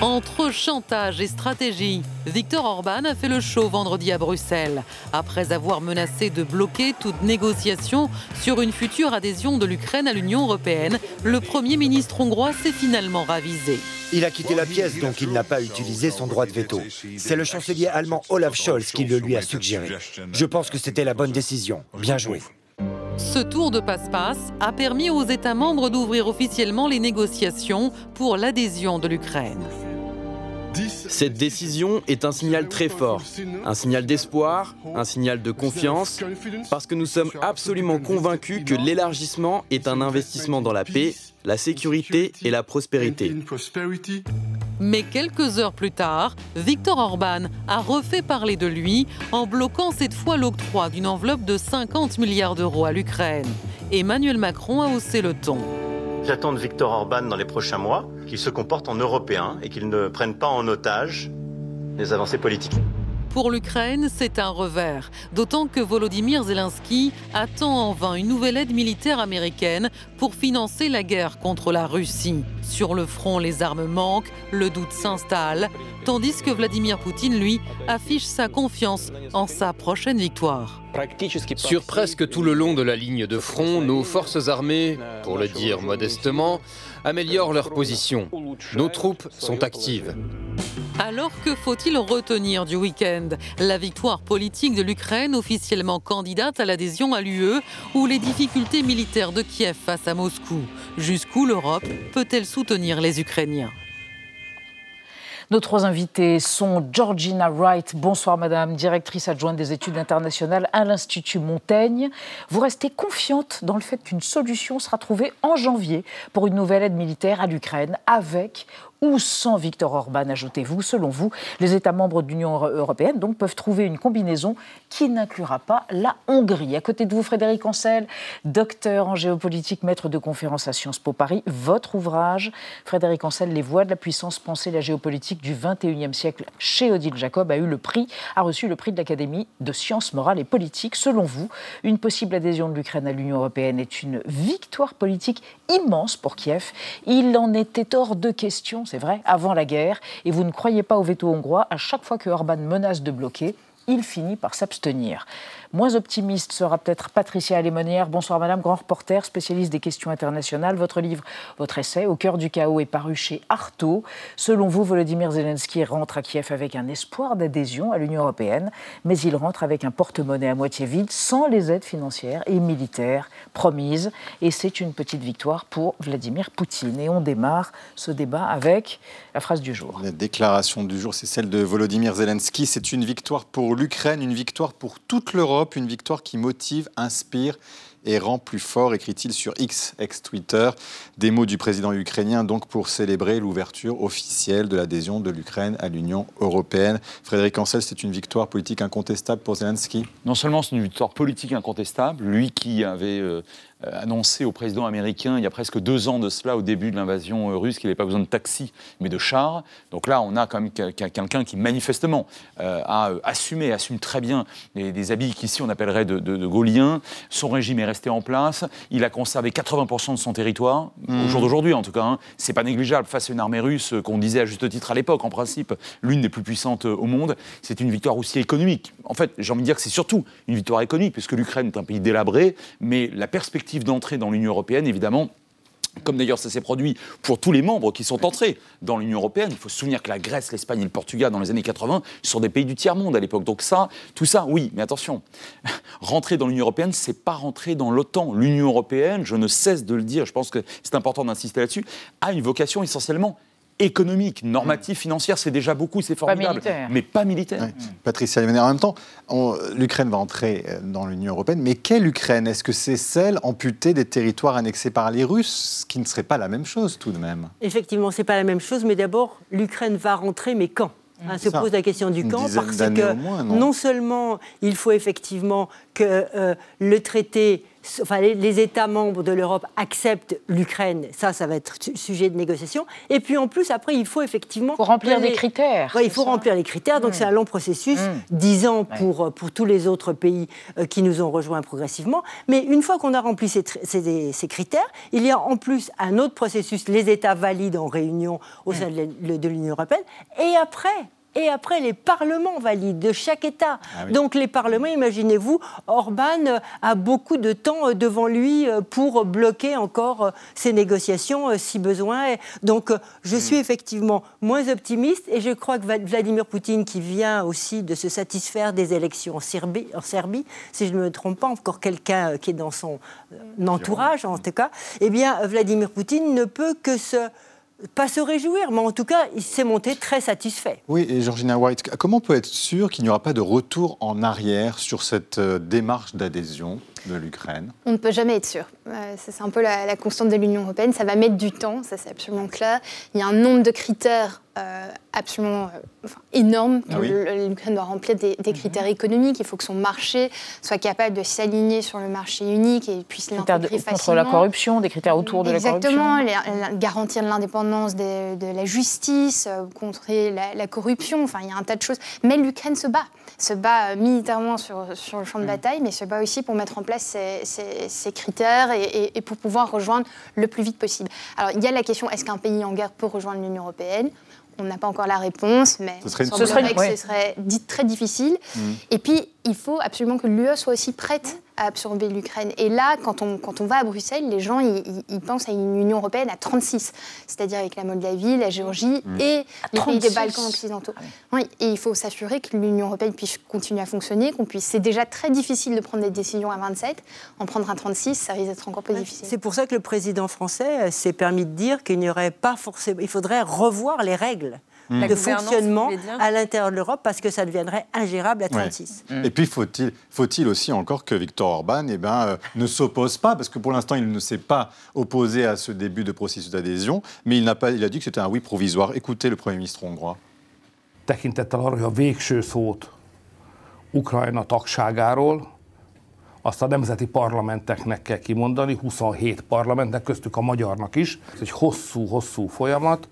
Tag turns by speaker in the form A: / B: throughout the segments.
A: Entre chantage et stratégie, Viktor Orban a fait le show vendredi à Bruxelles, après avoir menacé de bloquer toute négociation sur une future adhésion de l'Ukraine à l'Union européenne. Le Premier ministre hongrois s'est finalement ravisé.
B: Il a quitté la pièce, donc il n'a pas utilisé son droit de veto. C'est le chancelier allemand Olaf Scholz qui le lui a suggéré. Je pense que c'était la bonne décision. Bien joué.
A: Ce tour de passe-passe a permis aux États membres d'ouvrir officiellement les négociations pour l'adhésion de l'Ukraine.
C: Cette décision est un signal très fort, un signal d'espoir, un signal de confiance, parce que nous sommes absolument convaincus que l'élargissement est un investissement dans la paix, la sécurité et la prospérité.
A: Mais quelques heures plus tard, Viktor Orban a refait parler de lui en bloquant cette fois l'octroi d'une enveloppe de 50 milliards d'euros à l'Ukraine. Emmanuel Macron a haussé le ton.
D: J'attends de Viktor Orban dans les prochains mois qu'il se comporte en Européen et qu'il ne prenne pas en otage les avancées politiques.
A: Pour l'Ukraine, c'est un revers, d'autant que Volodymyr Zelensky attend en vain une nouvelle aide militaire américaine pour financer la guerre contre la Russie. Sur le front, les armes manquent, le doute s'installe, tandis que Vladimir Poutine, lui, affiche sa confiance en sa prochaine victoire.
E: Sur presque tout le long de la ligne de front, nos forces armées, pour le dire modestement, améliorent leur position. Nos troupes sont actives.
A: Alors que faut-il retenir du week-end? La victoire politique de l'Ukraine, officiellement candidate à l'adhésion à l'UE, ou les difficultés militaires de Kiev face à Moscou? Jusqu'où l'Europe peut-elle soutenir les Ukrainiens?
F: Nos trois invités sont Georgina Wright, bonsoir madame, directrice adjointe des études internationales à l'Institut Montaigne. Vous restez confiante dans le fait qu'une solution sera trouvée en janvier pour une nouvelle aide militaire à l'Ukraine avec ou sans Victor Orban, ajoutez-vous. Selon vous, les États membres de l'Union européenne donc, peuvent trouver une combinaison qui n'inclura pas la Hongrie. À côté de vous, Frédéric Ancel, docteur en géopolitique, maître de conférence à Sciences Po Paris. Votre ouvrage, Frédéric Ancel, Les voies de la puissance, penser la géopolitique du 21e siècle chez Odile Jacob, a eu le prix, a reçu le prix de l'Académie de sciences morales et politiques. Selon vous, une possible adhésion de l'Ukraine à l'Union européenne est une victoire politique immense pour Kiev? Il en était hors de question c'est vrai, avant la guerre, et vous ne croyez pas au veto hongrois, à chaque fois que Orban menace de bloquer, il finit par s'abstenir. Moins optimiste sera peut-être Patricia Alémonière. Bonsoir Madame, grand reporter, spécialiste des questions internationales. Votre livre, votre essai, Au cœur du chaos, est paru chez Artaud. Selon vous, Volodymyr Zelensky rentre à Kiev avec un espoir d'adhésion à l'Union européenne, mais il rentre avec un porte-monnaie à moitié vide, sans les aides financières et militaires promises. Et c'est une petite victoire pour Vladimir Poutine. Et on démarre ce débat avec la phrase du jour.
G: La déclaration du jour, c'est celle de Volodymyr Zelensky. C'est une victoire pour l'Ukraine, une victoire pour toute l'Europe une victoire qui motive, inspire et rend plus fort, écrit-il sur X, ex-Twitter. Des mots du président ukrainien donc pour célébrer l'ouverture officielle de l'adhésion de l'Ukraine à l'Union européenne. Frédéric Ancel, c'est une victoire politique incontestable pour Zelensky
H: Non seulement c'est une victoire politique incontestable, lui qui avait euh, annoncé au président américain il y a presque deux ans de cela, au début de l'invasion euh, russe, qu'il n'avait pas besoin de taxi, mais de chars. Donc là, on a quand même quelqu'un qui manifestement euh, a assumé, assume très bien des, habits qu'ici on appellerait de, de, gauliens. Son régime est resté en place. Il a conservé 80% de son territoire, au mmh. jour d'aujourd'hui en tout cas. Hein. C'est pas négligeable face à une armée russe qu'on disait à juste titre à l'époque, en principe, l'une des plus puissantes au monde. C'est une victoire aussi économique. En fait, j'ai envie de dire que c'est surtout une victoire économique, puisque l'Ukraine est un pays délabré, mais la perspective d'entrée dans l'Union européenne, évidemment, comme d'ailleurs ça s'est produit pour tous les membres qui sont entrés dans l'Union européenne. Il faut se souvenir que la Grèce, l'Espagne et le Portugal, dans les années 80, sont des pays du tiers-monde à l'époque. Donc ça, tout ça, oui, mais attention, rentrer dans l'Union européenne, c'est pas rentrer dans l'OTAN. L'Union européenne, je ne cesse de le dire, je pense que c'est important d'insister là-dessus, a une vocation essentiellement économique, normative, financière, c'est déjà beaucoup, c'est formidable. mais pas militaire.
G: Patricia en même temps, l'Ukraine va entrer euh, dans l'Union européenne, mais quelle Ukraine? Est-ce que c'est celle amputée des territoires annexés par les Russes, ce qui ne serait pas la même chose tout de même?
I: Effectivement, c'est pas la même chose, mais d'abord, l'Ukraine va rentrer, mais quand? Hein, se pose la question du camp parce que non, seulement il faut effectivement que euh, le traité enfin, les, États membres de l'Europe acceptent l'Ukraine, ça, ça va être sujet de négociation. Et puis en plus, après, il faut effectivement.
F: Pour remplir des critères.
I: il faut remplir les critères, donc c'est un long processus, mmh. dix ans pour, pour tous les autres pays euh, qui nous ont rejoints progressivement. Mais une fois qu'on a rempli ces, ces, ces, critères, il y a en plus un autre processus, les États valident en réunion au sein de l'Union européenne. Et après, et après les parlements valident de chaque État. Ah Donc les parlements, imaginez-vous, Orban a beaucoup de temps euh, devant lui euh, pour bloquer encore euh, ces négociations si besoin. Donc je suis hmm. effectivement moins optimiste et je crois que Vladimir Poutine, qui vient aussi de se satisfaire des élections en Serbie, en Serbie si je ne me trompe pas, encore quelqu'un qui est dans son entourage en tout cas, eh bien Vladimir Poutine ne peut que se pas se réjouir, mais en tout cas, il s'est monté très satisfait.
G: Oui, et Georgina White, comment on peut être sûr qu'il n'y aura pas de retour en arrière sur cette euh, démarche d'adhésion? De l'Ukraine
J: On ne peut jamais être sûr. Euh, c'est un peu la, constante de l'Union européenne. Ça va mettre du temps, ça c'est absolument clair. Il y a un nombre de critères euh, absolument euh, énorme. Ah L'Ukraine doit remplir des, mhm. critères économiques. Il faut que son marché soit capable de s'aligner sur le marché unique et puisse l'intégrer facilement.
F: Contre la corruption, des critères autour de
J: la
F: corruption.
J: Exactement, garantir l'indépendance de, la justice, contrer la, la, corruption. Enfin, il y a un tas de choses. Mais l'Ukraine se bat, se bat militairement sur, sur le champ de bataille, mais se bat aussi pour mettre en place ces, critères et, pour pouvoir rejoindre le plus vite possible. Alors, il y a la question est-ce qu'un pays en guerre peut rejoindre l'Union européenne? On n'a pas encore la réponse, mais
G: ce serait,
J: ce serait, dit très difficile. Mmh. Et puis, il faut absolument que l'UE soit aussi prête à absorber l'Ukraine. Et là, quand on, quand on va à Bruxelles, les gens, ils, pensent à une Union européenne à 36, c'est-à-dire avec la Moldavie, la Géorgie mmh. et les pays des Balkans occidentaux. Ah oui. et il faut s'assurer que l'Union européenne puisse continuer à fonctionner, qu'on puisse... C'est déjà très difficile de prendre des décisions à 27. En prendre à 36, ça risque d'être encore plus difficile.
I: C'est pour ça que le président français s'est permis de dire qu'il n'y aurait pas forcément... Il faudrait revoir les règles Mm. de fonctionnement à l'intérieur de l'Europe parce que ça deviendrait ingérable à 36.
G: Et puis faut-il faut aussi encore que Viktor Orban eh ben, euh, ne s'oppose pas, parce que pour l'instant il ne s'est pas opposé à ce début de processus d'adhésion, mais il, n'a pas, il a dit que c'était un oui provisoire. Écoutez le Premier ministre hongrois.
K: Tekintettel arra, hogy a végső szót Ukrajna tagságáról azt a nemzeti parlamenteknek kell kimondani, 27 parlamentnek, köztük a magyarnak is. Ez egy hosszú-hosszú folyamat,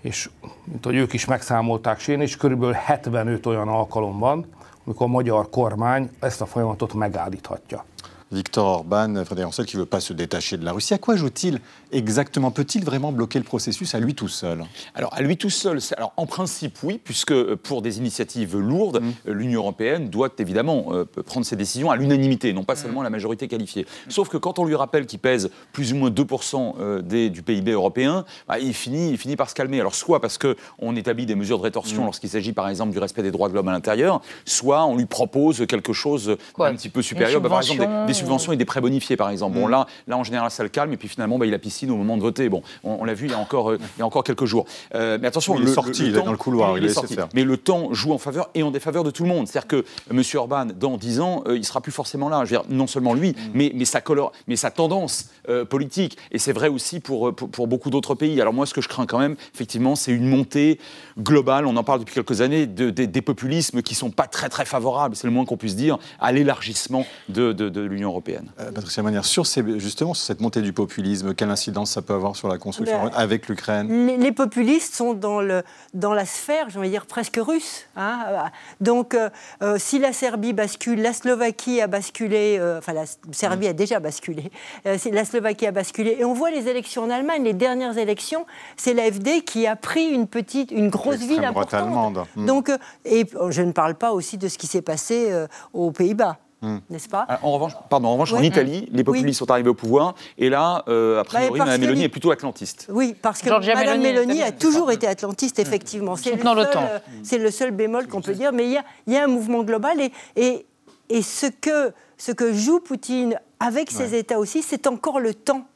K: és mint hogy ők is megszámolták, én is körülbelül 75 olyan alkalom van, amikor a magyar kormány ezt a folyamatot megállíthatja.
G: Victor Orban, Frédéric Ancel, qui ne veut pas se détacher de la Russie. À quoi joue-t-il exactement? Peut-il vraiment bloquer le processus à lui tout seul?
H: Alors, à lui tout seul, alors, en principe, oui, puisque euh, pour des initiatives lourdes, mm. euh, l'Union européenne doit évidemment euh, prendre ses décisions à l'unanimité, non pas mm. seulement à la majorité qualifiée. Sauf que quand on lui rappelle qu'il pèse plus ou moins 2% des, du PIB européen, bah, il, finit, il finit par se calmer. Alors, soit parce qu'on établit des mesures de rétorsion mm. lorsqu'il s'agit, par exemple, du respect des droits de l'homme à l'intérieur, soit on lui propose quelque chose un petit peu supérieur, bah, par exemple des subventions et des prêts bonifiés, par exemple. Bon, mm. là, là, en général, ça le calme, et puis finalement, bah, il a piscine au moment de voter. Bon, on, l'a vu il y, a encore, euh, il y a encore quelques jours.
G: Euh, mais attention, il est sorti, il est dans le couloir, il, est sorti.
H: Mais le temps joue en faveur et en défaveur de tout le monde. C'est-à-dire que M. Orban, dans 10 ans, euh, il sera plus forcément là. Je veux dire, non seulement lui, mm. mais, mais, sa color, mais sa tendance politique. Et c'est vrai aussi pour, pour, beaucoup d'autres pays. Alors moi, ce que je crains quand même, effectivement, c'est une montée globale, on en parle depuis quelques années, de, des populismes qui ne sont pas très très favorables, c'est le moins qu'on puisse dire, à l'élargissement de, de, l'Union européenne.
G: Patricia Manière, sur justement sur cette montée du populisme, quelle incidence ça peut avoir sur la construction ben, avec l'Ukraine?
I: les, populistes sont dans, le, dans la sphère, j'ai envie de dire, presque russe. Hein. Donc, euh, euh, si la Serbie bascule, la Slovaquie a basculé, euh, enfin, la Serbie a déjà basculé, la Slovaquie a basculé, et on voit les élections en Allemagne, les dernières élections, c'est l'AFD qui a pris une petite, une grosse ville importante. Hmm. Donc, et je ne parle pas aussi de ce qui s'est passé aux Pays-Bas. Hmm. N'est-ce pas
H: ah, En revanche, pardon, en, revanche en Italie, les populistes sont arrivés au pouvoir, et là, euh, a priori, Mme Mélanie est plutôt atlantiste.
I: Oui, parce que Mme Mélanie a toujours été atlantiste, hmm. effectivement. C'est le, euh, c'est le, seul bémol qu'on peut dire, mais il y a, y a, un mouvement global, et, et, et ce, que, ce que joue Poutine avec ses États aussi, c'est encore le temps.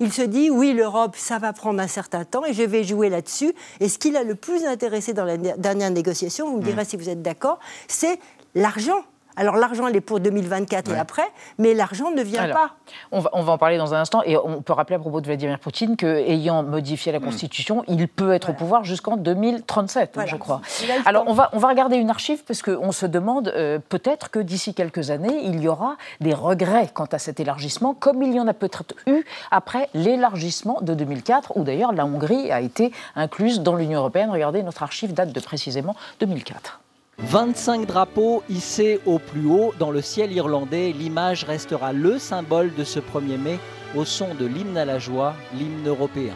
I: Il se dit, oui, l'Europe, ça va prendre un certain temps et je vais jouer là-dessus. Et ce qui l'a le plus intéressé dans la dernière négociation, vous me direz hmm. si vous êtes d'accord, c'est l'argent Alors l'argent, il est pour 2024 et après, mais l'argent ne vient pas.
F: On va, on va, en parler dans un instant. Et on peut rappeler à propos de Vladimir Poutine qu'ayant modifié la mm. Constitution, il peut être au pouvoir jusqu'en 2037, je crois. Alors on va, on va regarder une archive parce qu'on se demande euh, peut-être que d'ici quelques années, il y aura des regrets quant à cet élargissement, comme il y en a peut-être eu après l'élargissement de 2004, où d'ailleurs la Hongrie a été incluse dans l'Union européenne. Regardez, notre archive date de précisément 2004.
L: 25 drapeaux hissés au plus haut dans le ciel irlandais, l'image restera le symbole de ce 1er mai au son de l'hymne à la joie, l'hymne européen.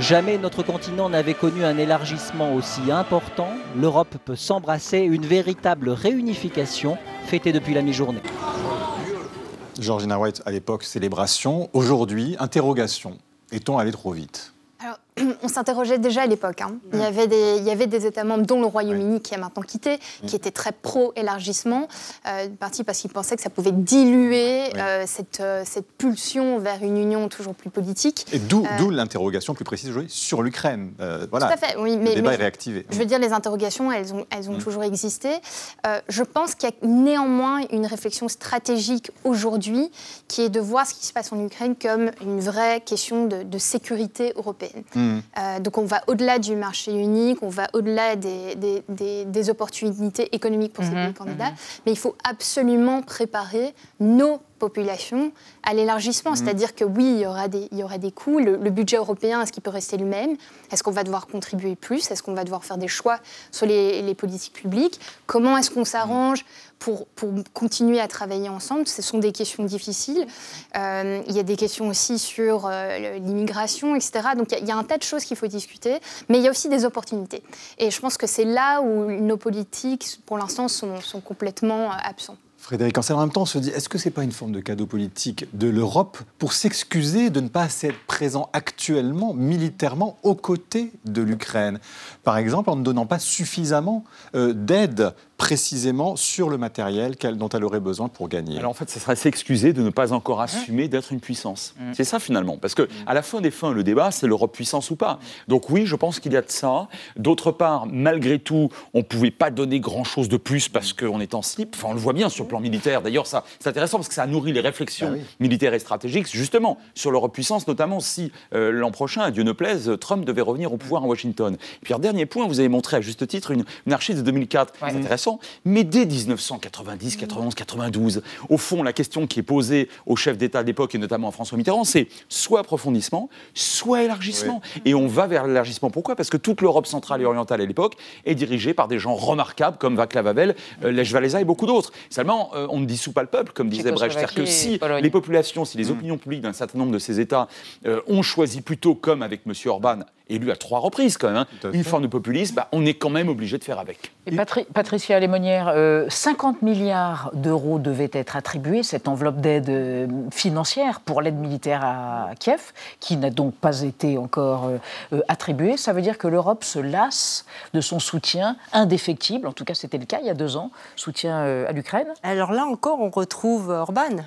L: Jamais notre continent n'avait connu un élargissement aussi important. L'Europe peut s'embrasser, une véritable réunification fêtée depuis la mi-journée.
G: Georgina White, à l'époque, célébration. Aujourd'hui, interrogation. Est-on allé trop vite?
J: On s'interrogeait déjà à l'époque. Hein. Il, y avait des, il y avait des États membres, dont le Royaume-Uni, qui a maintenant quitté, qui étaient très pro-élargissement, euh, parti parce qu'ils pensaient que ça pouvait diluer euh, cette, euh, cette, pulsion vers une union toujours plus politique.
G: Et d'où l'interrogation plus précise aujourd'hui sur l'Ukraine. voilà. Tout à fait, oui. Mais, le débat est réactivé.
J: Je veux dire, les interrogations, elles ont, elles ont mm. toujours existé. je pense qu'il y a néanmoins une réflexion stratégique aujourd'hui qui est de voir ce qui se passe en Ukraine comme une vraie question de, de sécurité européenne. Mm. Euh, donc on va au-delà du marché unique, on va au-delà des, des, opportunités économiques pour ces mhm, candidats, mhm. mais il faut absolument préparer nos populations à l'élargissement. Mhm. C'est-à-dire que oui, il y aura des, il y aura des coûts. Le, budget européen, est-ce qu'il peut rester le même Est-ce qu'on va devoir contribuer plus? Est-ce qu'on va devoir faire des choix sur les, les politiques publiques? Comment est-ce qu'on s'arrange pour, pour, continuer à travailler ensemble? Ce sont des questions difficiles. Euh, il y a des questions aussi sur euh, l'immigration, etc. Donc il y, a un tas de choses qu'il faut discuter, mais il y a aussi des opportunités. Et je pense que c'est là où nos politiques, pour l'instant, sont, sont complètement absents.
G: Frédéric Ancel, en même temps, on se dit, est-ce que ce n'est pas une forme de cadeau politique de l'Europe pour s'excuser de ne pas être présent actuellement, militairement, aux côtés de l'Ukraine? Par exemple, en ne donnant pas suffisamment d'aide précisément sur le matériel dont elle aurait besoin pour gagner.
H: Alors en fait, ça serait s'excuser de ne pas encore assumer d'être une puissance. Mm. C'est ça finalement, parce que mm. à la fin des fins, le débat, c'est l'Europe puissance ou pas. Donc oui, je pense qu'il y a de ça. D'autre part, malgré tout, on ne pouvait pas donner grand-chose de plus parce qu'on est en slip. Enfin, on le voit bien sur le plan militaire. D'ailleurs, ça, c'est intéressant parce que ça nourrit les réflexions bah militaires et stratégiques, justement, sur l'Europe puissance, notamment si euh, l'an prochain, à Dieu ne plaise, Trump devait revenir au pouvoir à Washington. Et puis, un dernier point, vous avez montré à juste titre une, une archive de 2004. C'est intéressant mais dès 1990, 91, 92, au fond, la question qui est posée au chef d'État de l'époque, et notamment à François Mitterrand, c'est soit approfondissement, soit élargissement. Et on va vers l'élargissement. Pourquoi? Parce que toute l'Europe centrale et orientale à l'époque est dirigée par des gens remarquables comme Václav Havel, euh, Lech Walesa et beaucoup d'autres. Seulement, euh, on ne dissout pas le peuple, comme disait Brecht. C'est-à-dire que si les populations, si les mm. opinions publiques d'un certain nombre de ces États euh, ont choisi plutôt, comme avec M. Orban, élu à trois reprises quand même, hein, une forme de populisme, bah, on est quand même obligé de faire avec.
F: Et Patricia Lémonière, 50 euh, milliards d'euros devaient être attribués, cette enveloppe d'aide euh, financière pour l'aide militaire à Kiev, qui n'a donc pas été encore euh, attribuée. Ça veut dire que l'Europe se lasse de son soutien indéfectible, en tout cas c'était le cas il y a deux ans, soutien à l'Ukraine.
I: Alors là encore, on retrouve Orban.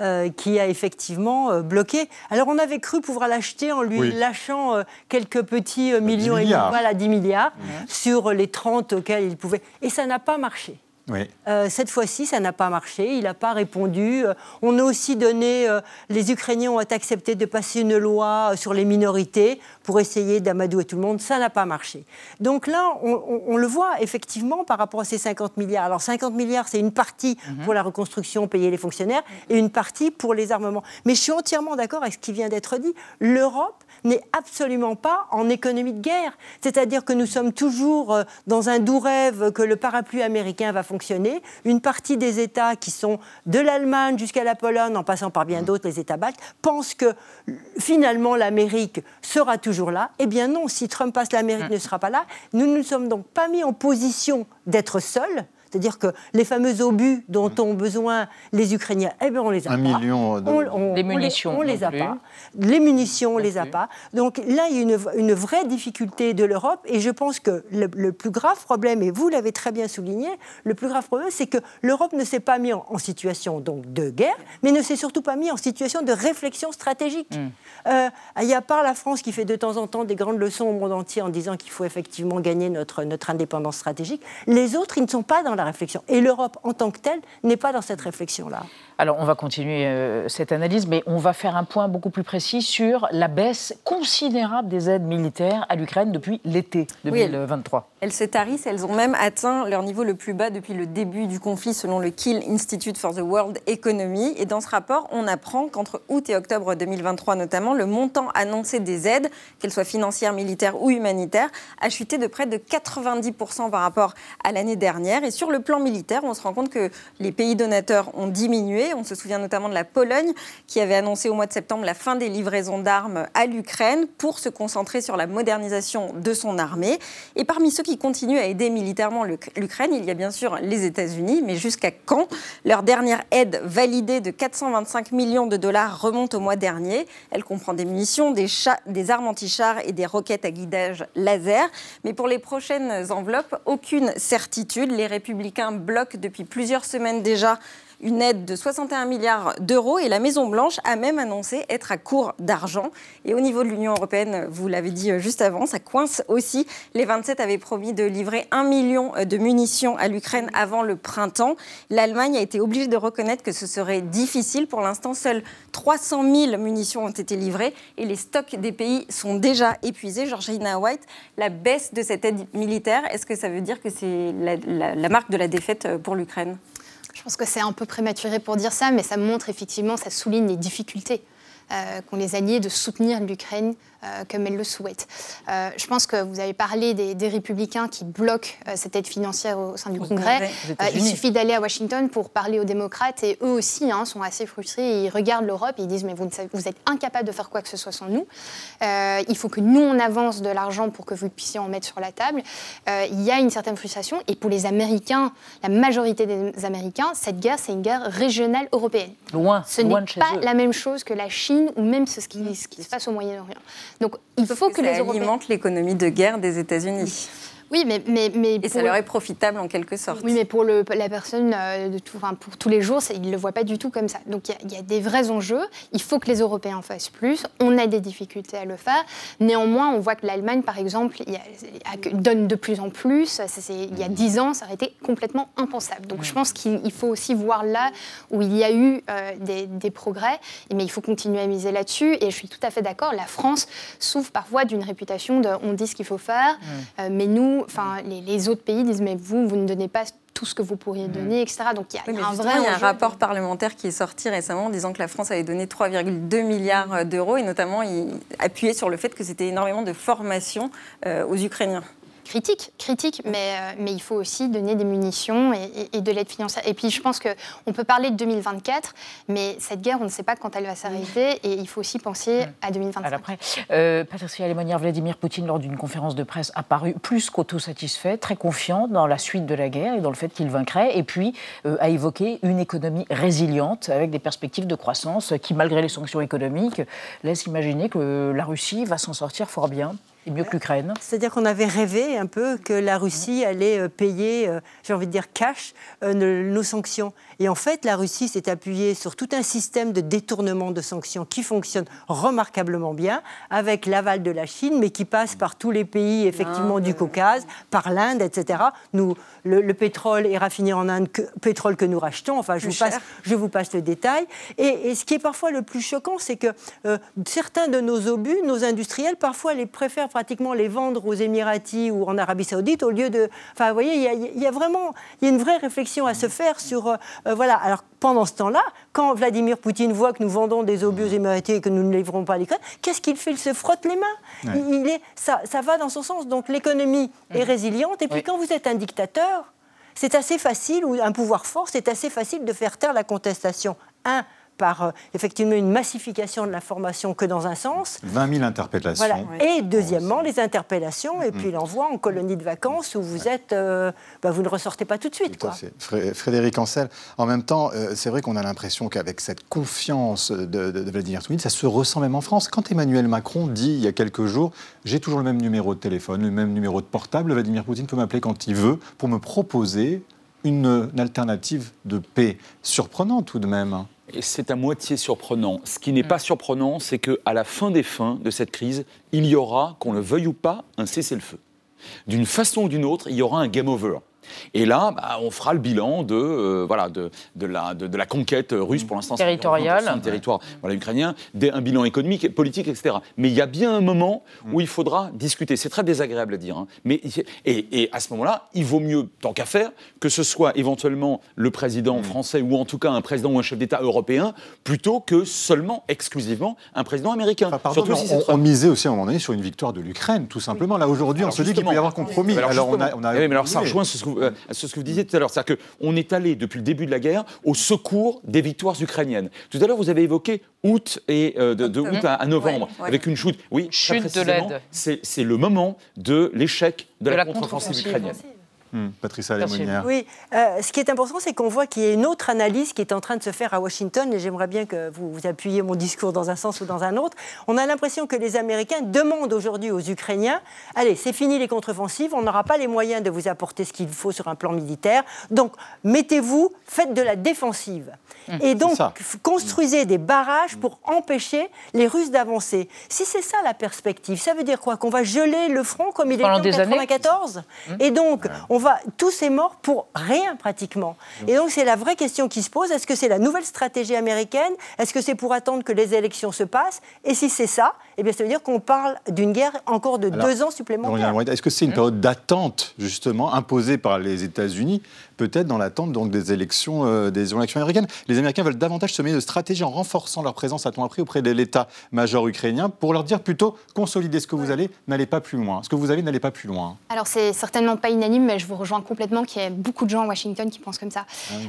I: Euh, qui a effectivement euh, bloqué. Alors on avait cru pouvoir l'acheter en lui lâchant euh, quelques petits millions, et voilà 10 milliards, sur les 30 auxquels il pouvait. Et ça n'a pas marché. Euh, cette fois-ci, ça n'a pas marché. Il n'a pas répondu. Euh, on a aussi donné. Euh, les Ukrainiens ont accepté de passer une loi sur les minorités pour essayer d'amadouer tout le monde. Ça n'a pas marché. Donc là, on, le voit effectivement par rapport à ces 50 milliards. Alors 50 milliards, c'est une partie mhm. pour la reconstruction, payer les fonctionnaires, et une partie pour les armements. Mais je suis entièrement d'accord avec ce qui vient d'être dit. L'Europe n'est absolument pas en économie de guerre. C'est-à-dire que nous sommes toujours dans un doux rêve que le parapluie américain va fonctionner une partie des États qui sont de l'Allemagne jusqu'à la Pologne, en passant par bien mmh. d'autres, les États baltes, pensent que finalement l'Amérique sera toujours là. Eh bien non, si Trump passe, l'Amérique mmh. ne sera pas là. Nous ne nous sommes donc pas mis en position d'être seuls C'est-à-dire que les fameux obus dont ont besoin les Ukrainiens, eh bien, on les a
G: Un
I: pas.
G: million de-
I: On-
F: Les
I: on
F: munitions
I: on les
F: non
I: a
F: plus.
I: pas. Les munitions, on les a
F: plus.
I: pas. Donc là, il y a une, une vraie difficulté de l'Europe. Et je pense que le, le plus grave problème, et vous l'avez très bien souligné, le plus grave problème, c'est que l'Europe ne s'est pas mise en, en situation donc, de guerre, mais ne s'est surtout pas mise en situation de réflexion stratégique. Euh, il y a part la France qui fait de temps en temps des grandes leçons au monde entier en disant qu'il faut effectivement gagner notre, notre indépendance stratégique. Les autres, ils ne sont pas dans la réflexion. Et l'Europe, en tant que telle, n'est pas dans cette réflexion-là.
F: Alors, on va continuer euh, cette analyse, mais on va faire un point beaucoup plus précis sur la baisse considérable des aides militaires à l'Ukraine depuis l'été
M: Oui, elle-
F: 2023.
M: Elles se tarissent, elles ont même atteint leur niveau le plus bas depuis le début du conflit selon le Kiel Institute for the World Economy. Et dans ce rapport, on apprend qu'entre août et octobre 2023 notamment, le montant annoncé des aides, qu'elles soient financières, militaires ou humanitaires, a chuté de près de 90% par rapport à l'année dernière. Et sur le plan militaire, on se rend compte que les pays donateurs ont diminué. On se souvient notamment de la Pologne qui avait annoncé au mois de septembre la fin des livraisons d'armes à l'Ukraine pour se concentrer sur la modernisation de son armée. Et parmi ceux qui continuent à aider militairement l'Uk- l'Ukraine, il y a bien sûr les États-Unis, mais jusqu'à quand? Leur dernière aide validée de 425 millions de dollars remonte au mois dernier. Elle comprend des munitions, des, des armes anti-chars et des roquettes à guidage laser. Mais pour les prochaines enveloppes, aucune certitude. Les républicains bloquent depuis plusieurs semaines déjà une aide de 61 milliards d'euros et la Maison-Blanche a même annoncé être à court d'argent. Et au niveau de l'Union européenne, vous l'avez dit euh, juste avant, ça coince aussi. Les 27 avaient promis de livrer 1 million euh, de munitions à l'Ukraine avant le printemps. L'Allemagne a été obligée de reconnaître que ce serait difficile. Pour l'instant, seules 300 000 munitions ont été livrées et les stocks des pays sont déjà épuisés. Georgina White, la baisse de cette aide militaire, est-ce que ça veut dire que c'est la, la- marque de la défaite euh, pour l'Ukraine?
J: Je pense que c'est un peu prématuré pour dire ça, mais ça montre effectivement, ça souligne les difficultés euh, qu'ont les Alliés de soutenir l'Ukraine euh, comme elle le souhaite. Euh, je pense que vous avez parlé des, des républicains qui bloquent euh, cette aide financière au sein du
M: Au
J: Congrès. Il suffit d'aller à Washington pour parler aux démocrates et eux aussi hein, sont assez frustrés. Ils regardent l'Europe et ils disent mais vous, ne savez- vous êtes incapables de faire quoi que ce soit sans nous. Il faut que nous on avance de l'argent pour que vous puissiez en mettre sur la table. Il y a une certaine frustration et pour les Américains, la majorité des Américains, cette guerre c'est une guerre régionale européenne.
F: Loin,
J: Ce n'est pas
F: eux.
J: la même chose que la Chine ou même ce qui, ce qui se passe au Moyen-Orient. Donc il faut que,
M: ça
J: les Européens.
M: alimente l'économie de guerre des États-Unis.
J: Oui, mais, mais, mais
M: Et ça leur est profitable en quelque sorte.
J: oui, mais pour le, la personne, euh, de tout, enfin, pour tous les jours, c'est- il ne le voit pas du tout comme ça. Donc il y a- il y, a des vrais enjeux. Il faut que les Européens en fassent plus. On a des difficultés à le faire. Néanmoins, on voit que l'Allemagne, par exemple, il y a- a- donne de plus en plus. Il y a dix ans, ça aurait été complètement impensable. Donc je pense qu'il il faut aussi voir là où il y a eu euh, des, des progrès, mais il faut continuer à miser là-dessus. Et je suis tout à fait d'accord. La France souffre parfois d'une réputation de on dit ce qu'il faut faire, euh, mais nous, enfin, les, les autres pays disent mais vous, vous ne donnez pas tout ce que vous pourriez donner, etc. Donc il y a,
M: Oui,
J: il y
M: mais
J: a un vrai
M: il y a un rapport parlementaire qui est sorti récemment en disant que la France avait donné 3,2 milliards d'euros et notamment il appuyait sur le fait que c'était énormément de formation euh, aux Ukrainiens.
J: Critique, critique, mais, euh, mais il faut aussi donner des munitions et, et- et de l'aide financière. Et puis je pense qu'on peut parler de 2024, mais cette guerre, on ne sait pas quand elle va s'arrêter et il faut aussi penser à 2025.
F: À l'après. Euh, Patricia Lémonière, Vladimir Poutine, lors d'une conférence de presse, a paru plus qu'autosatisfait, très confiant dans la suite de la guerre et dans le fait qu'il vaincrait, et puis euh, a évoqué une économie résiliente avec des perspectives de croissance qui, malgré les sanctions économiques, laissent imaginer que la Russie va s'en sortir fort bien. Et mieux que l'Ukraine.
I: C'est-à-dire qu'on avait rêvé un peu que la Russie allait euh, payer, euh, j'ai envie de dire cash, euh, nos, sanctions. Et en fait, la Russie s'est appuyée sur tout un système de détournement de sanctions qui fonctionne remarquablement bien, avec l'aval de la Chine, mais qui passe par tous les pays effectivement du Caucase, par l'Inde, etc. Nous, le, le pétrole est raffiné en Inde, que, pétrole que nous rachetons. Enfin, je vous, passe, je vous passe le détail. Et, et ce qui est parfois le plus choquant, c'est que euh, certains de nos obus, nos industriels, parfois les préfèrent pratiquement les vendre aux Émiratis ou en Arabie Saoudite au lieu de. Enfin, vous voyez, il y a, il y a vraiment il y a une vraie réflexion à se faire sur. euh, euh, voilà. Alors, pendant ce temps-là, quand Vladimir Poutine voit que nous vendons des obus aux Émiratis et que nous ne livrons pas à l'Ukraine, qu'est-ce qu'il fait? Il se frotte les mains.
G: Ouais.
I: Il, il est, ça, ça va dans son sens. Donc, l'économie est résiliente. Et puis, quand vous êtes un dictateur, c'est assez facile, ou un pouvoir fort, c'est assez facile de faire taire la contestation. Un, par euh, effectivement une massification de l'information que dans un sens.
G: 20 000 interpellations.
I: Voilà. Et deuxièmement, les interpellations et puis l'envoi en colonie de vacances où vous êtes, euh, bah, vous ne ressortez pas tout de suite.
G: Tout
I: quoi.
G: Frédéric Ancel, en même temps, euh, c'est vrai qu'on a l'impression qu'avec cette confiance de, de, de Vladimir Poutine, ça se ressent même en France. Quand Emmanuel Macron dit il y a quelques jours, j'ai toujours le même numéro de téléphone, le même numéro de portable, Vladimir Poutine peut m'appeler quand il veut pour me proposer une, une alternative de paix. Surprenant tout de même.
H: C'est à moitié surprenant. Ce qui n'est pas surprenant, c'est qu'à la fin des fins de cette crise, il y aura, qu'on le veuille ou pas, un cessez-le-feu. D'une façon ou d'une autre, il y aura un game over. Et là, bah, on fera le bilan de, euh, voilà, de, de la, de, de la conquête russe, pour l'instant,
F: Territoriale.
H: 40% de territoire voilà, ukrainien, des- un bilan économique, politique, etc. Mais il y a bien un moment où il faudra discuter. C'est très désagréable à dire. hein. Mais, et, et à ce moment-là, il vaut mieux, tant qu'à faire, que ce soit éventuellement le président français ou en tout cas un président ou un chef d'État européen, plutôt que seulement, exclusivement, un président américain.
G: Pardon,
H: Surtout si
G: on, misait aussi à un moment donné sur une victoire de l'Ukraine, tout simplement. Là, aujourd'hui, on se dit qu'il peut y avoir compromis.
H: Alors,
G: Alors, on a, on a-
H: Eh oui, mais alors ça rejoint ce que, vous, euh, ce que vous disiez tout à l'heure. C'est-à-dire qu'on est allé depuis le début de la guerre au secours des victoires ukrainiennes. Tout à l'heure, vous avez évoqué août et euh, de, de août à, à novembre
M: Ouais, ouais.
H: avec une chute. Oui,
F: Chute de l'aide.
H: C'est le moment de l'échec de,
F: De
H: la,
F: la
H: contre-offensive
F: contre-offensive.
H: ukrainienne.
G: Hmm, Patricia. Lémonière.
I: Oui, euh, ce qui est important, c'est qu'on voit qu'il y a une autre analyse qui est en train de se faire à Washington, et j'aimerais bien que vous, vous appuyiez mon discours dans un sens ou dans un autre. On a l'impression que les Américains demandent aujourd'hui aux Ukrainiens, allez, c'est fini les contre-offensives, on n'aura pas les moyens de vous apporter ce qu'il faut sur un plan militaire, donc mettez-vous, faites de la défensive. Et donc, construisez des barrages pour empêcher les Russes d'avancer. Si c'est ça la perspective, ça veut dire quoi? Qu'on va geler le front comme il
F: des
I: en
F: années
I: 94 Et donc, on va, tous ces morts pour rien pratiquement. Et donc, c'est la vraie question qui se pose. Est-ce que c'est la nouvelle stratégie américaine? Est-ce que c'est pour attendre que les élections se passent? Et si c'est ça, eh bien, ça veut dire qu'on parle d'une guerre encore de
G: Alors,
I: deux ans supplémentaires.
G: Est-ce que c'est une
F: Hein?
G: période d'attente, justement, imposée par les États-Unis, peut-être dans l'attente donc, des, élections, euh, des élections américaines Les Américains veulent davantage se mener de stratégie en renforçant leur présence, a-t-on appris, auprès de l'état-major ukrainien, pour leur dire plutôt consolidez ce que vous allez, n'allez pas plus loin. Ce que vous avez, n'allez pas plus loin.
J: Alors c'est certainement pas unanime, mais je vous rejoins complètement qu'il y a beaucoup de gens à Washington qui pensent comme ça.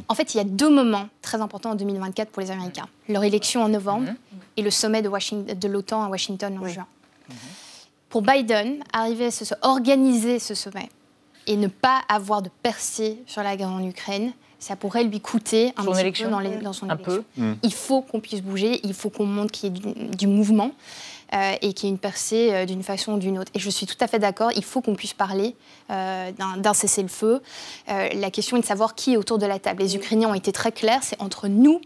J: En fait, il y a deux moments très importants en 2024 pour les Américains. Leur élection en novembre et le sommet de, Washington- de l'OTAN à Washington en juin. Pour Biden, arriver à se, se- organiser ce sommet et ne pas avoir de percée sur la guerre en Ukraine, ça pourrait lui coûter un
F: Son
J: petit
F: élection
J: peu dans, les- dans son
F: Un
J: élection.
F: peu.
J: Il faut qu'on puisse bouger, il faut qu'on montre qu'il y ait du, du mouvement euh, et qu'il y ait une percée euh, d'une façon ou d'une autre. Et je suis tout à fait d'accord, il faut qu'on puisse parler euh, d'un- cessez-le-feu. Euh, la question est de savoir qui est autour de la table. Les Ukrainiens ont été très clairs, c'est entre nous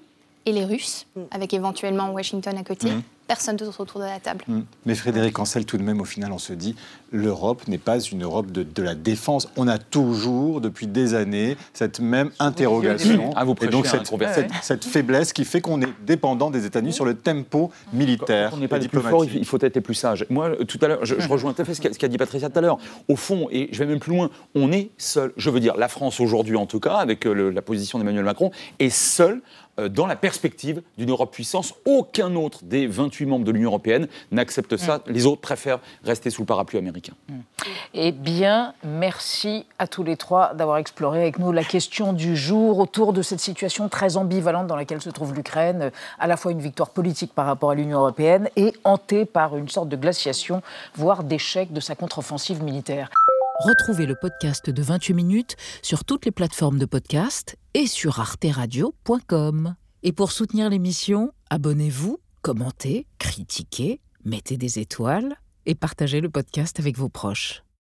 J: et les Russes, avec éventuellement Washington à côté. Personne d'autre autour de la table.
G: Hmm. Mais Frédéric Ancel, tout de même, au final, on se dit, l'Europe n'est pas une Europe de, de la défense. On a toujours, depuis des années, cette même interrogation.
H: Ah, vous
G: et donc cette, cette- cette faiblesse qui fait qu'on est dépendant des États-Unis sur le tempo militaire
H: Quand on n'est pas les plus forts,
G: diplomatique.
H: il faut être les plus sages. Moi, euh, tout à l'heure, je, je rejoins tout à fait ce qu'a dit Patricia tout à l'heure. Au fond, et je vais même plus loin, on est seul. Je veux dire, la France aujourd'hui, en tout cas, avec euh, le- la position d'Emmanuel Macron, est seule euh, dans la perspective d'une Europe puissance. Aucun autre des 28 membres de l'Union européenne n'accepte ça. Les autres préfèrent rester sous le parapluie américain.
F: Eh bien, merci à tous les trois d'avoir exploré avec nous la question du jour autour de cette situation très ambivalente dans laquelle se trouve l'Ukraine, à la fois une victoire politique par rapport à l'Union européenne et hantée par une sorte de glaciation, voire d'échec de sa contre-offensive militaire.
N: Retrouvez le podcast de 28 minutes sur toutes les plateformes de podcast et sur arteradio.com. Et pour soutenir l'émission, abonnez-vous, commentez, critiquez, mettez des étoiles et partagez le podcast avec vos proches.